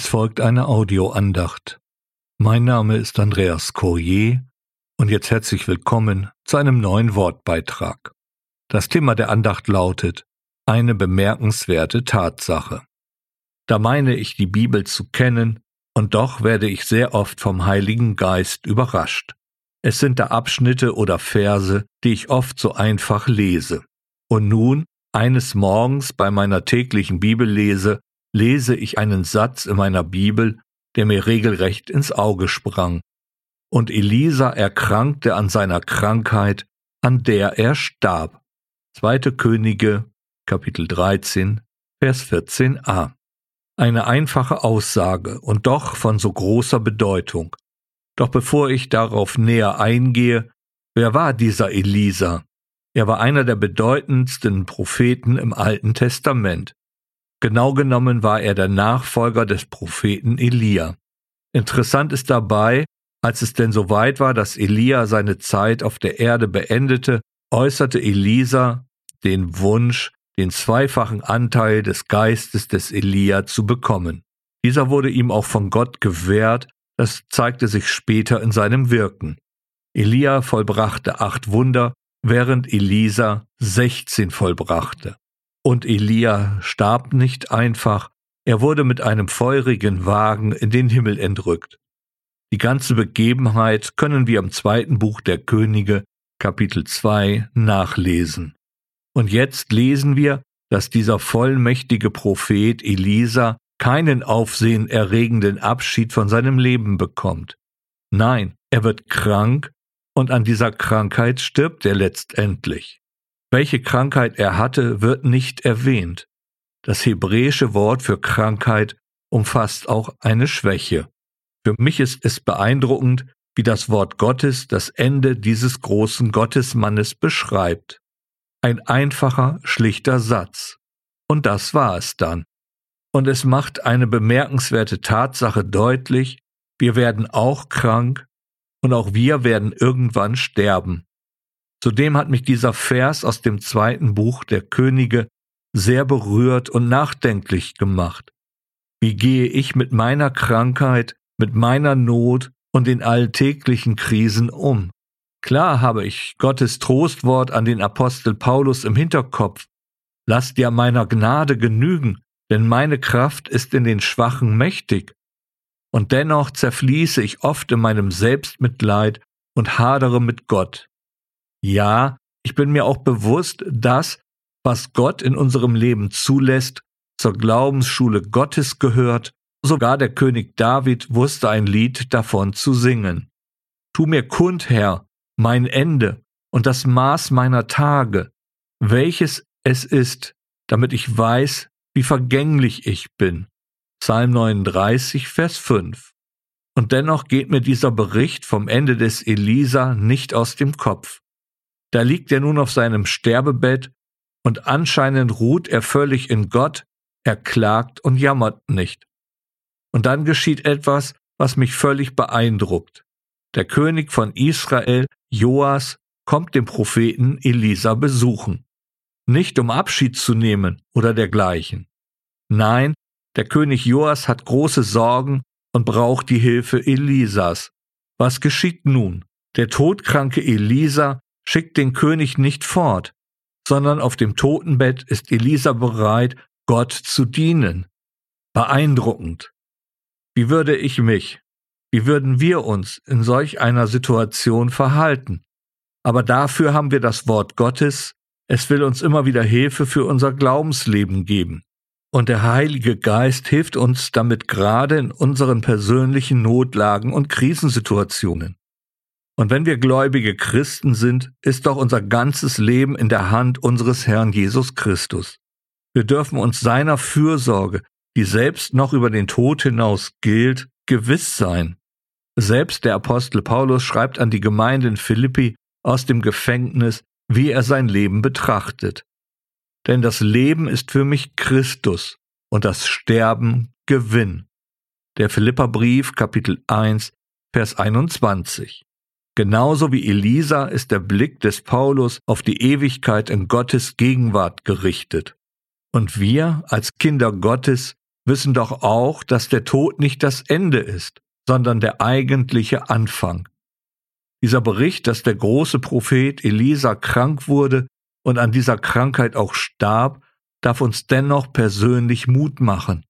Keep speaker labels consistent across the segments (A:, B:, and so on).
A: Es folgt eine Audioandacht. Mein Name ist Andreas Courier und jetzt herzlich willkommen zu einem neuen Wortbeitrag. Das Thema der Andacht lautet eine bemerkenswerte Tatsache. Da meine ich die Bibel zu kennen, und doch werde ich sehr oft vom Heiligen Geist überrascht. Es sind da Abschnitte oder Verse, die ich oft so einfach lese. Und nun, eines Morgens bei meiner täglichen Bibellese, lese ich einen Satz in meiner Bibel, der mir regelrecht ins Auge sprang. Und Elisa erkrankte an seiner Krankheit, an der er starb. Zweite Könige, Kapitel 13, Vers 14a. Eine einfache Aussage und doch von so großer Bedeutung. Doch bevor ich darauf näher eingehe, wer war dieser Elisa? Er war einer der bedeutendsten Propheten im Alten Testament. Genau genommen war er der Nachfolger des Propheten Elia. Interessant ist dabei, als es denn so weit war, dass Elia seine Zeit auf der Erde beendete, äußerte Elisa den Wunsch, den zweifachen Anteil des Geistes des Elia zu bekommen. Dieser wurde ihm auch von Gott gewährt, das zeigte sich später in seinem Wirken. Elia vollbrachte acht Wunder, während Elisa sechzehn vollbrachte. Und Elia starb nicht einfach, er wurde mit einem feurigen Wagen in den Himmel entrückt. Die ganze Begebenheit können wir im zweiten Buch der Könige, Kapitel 2, nachlesen. Und jetzt lesen wir, dass dieser vollmächtige Prophet Elisa keinen aufsehenerregenden Abschied von seinem Leben bekommt. Nein, er wird krank und an dieser Krankheit stirbt er letztendlich. Welche Krankheit er hatte, wird nicht erwähnt. Das hebräische Wort für Krankheit umfasst auch eine Schwäche. Für mich ist es beeindruckend, wie das Wort Gottes das Ende dieses großen Gottesmannes beschreibt. Ein einfacher, schlichter Satz. Und das war es dann. Und es macht eine bemerkenswerte Tatsache deutlich, wir werden auch krank und auch wir werden irgendwann sterben. Zudem hat mich dieser Vers aus dem zweiten Buch der Könige sehr berührt und nachdenklich gemacht. Wie gehe ich mit meiner Krankheit, mit meiner Not und den alltäglichen Krisen um? Klar habe ich Gottes Trostwort an den Apostel Paulus im Hinterkopf. Lass dir meiner Gnade genügen, denn meine Kraft ist in den Schwachen mächtig. Und dennoch zerfließe ich oft in meinem Selbstmitleid und hadere mit Gott. Ja, ich bin mir auch bewusst, dass, was Gott in unserem Leben zulässt, zur Glaubensschule Gottes gehört. Sogar der König David wusste ein Lied davon zu singen. Tu mir kund, Herr, mein Ende und das Maß meiner Tage, welches es ist, damit ich weiß, wie vergänglich ich bin. Psalm 39, Vers 5. Und dennoch geht mir dieser Bericht vom Ende des Elisa nicht aus dem Kopf. Da liegt er nun auf seinem Sterbebett und anscheinend ruht er völlig in Gott, er klagt und jammert nicht. Und dann geschieht etwas, was mich völlig beeindruckt. Der König von Israel, Joas, kommt den Propheten Elisa besuchen. Nicht um Abschied zu nehmen oder dergleichen. Nein, der König Joas hat große Sorgen und braucht die Hilfe Elisas. Was geschieht nun? Der todkranke Elisa schickt den König nicht fort, sondern auf dem Totenbett ist Elisa bereit, Gott zu dienen. Beeindruckend. Wie würde ich mich, wie würden wir uns in solch einer Situation verhalten? Aber dafür haben wir das Wort Gottes, es will uns immer wieder Hilfe für unser Glaubensleben geben. Und der Heilige Geist hilft uns damit gerade in unseren persönlichen Notlagen und Krisensituationen. Und wenn wir gläubige Christen sind, ist doch unser ganzes Leben in der Hand unseres Herrn Jesus Christus. Wir dürfen uns seiner Fürsorge, die selbst noch über den Tod hinaus gilt, gewiss sein. Selbst der Apostel Paulus schreibt an die Gemeinde in Philippi aus dem Gefängnis, wie er sein Leben betrachtet. Denn das Leben ist für mich Christus und das Sterben Gewinn. Der Philipperbrief Kapitel 1 Vers 21. Genauso wie Elisa ist der Blick des Paulus auf die Ewigkeit in Gottes Gegenwart gerichtet. Und wir als Kinder Gottes wissen doch auch, dass der Tod nicht das Ende ist, sondern der eigentliche Anfang. Dieser Bericht, dass der große Prophet Elisa krank wurde und an dieser Krankheit auch starb, darf uns dennoch persönlich Mut machen.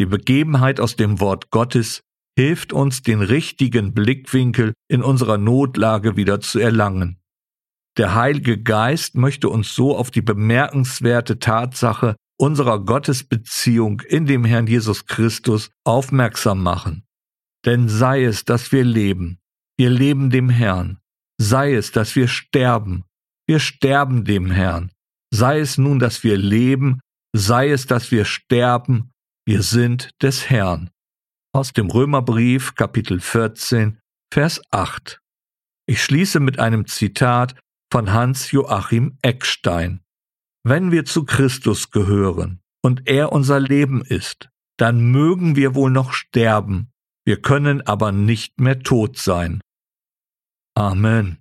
A: Die Begebenheit aus dem Wort Gottes hilft uns, den richtigen Blickwinkel in unserer Notlage wieder zu erlangen. Der Heilige Geist möchte uns so auf die bemerkenswerte Tatsache unserer Gottesbeziehung in dem Herrn Jesus Christus aufmerksam machen. Denn sei es, dass wir leben, wir leben dem Herrn, sei es, dass wir sterben, wir sterben dem Herrn, sei es nun, dass wir leben, sei es, dass wir sterben, wir sind des Herrn. Aus dem Römerbrief Kapitel 14, Vers 8. Ich schließe mit einem Zitat von Hans Joachim Eckstein. Wenn wir zu Christus gehören und er unser Leben ist, dann mögen wir wohl noch sterben, wir können aber nicht mehr tot sein. Amen.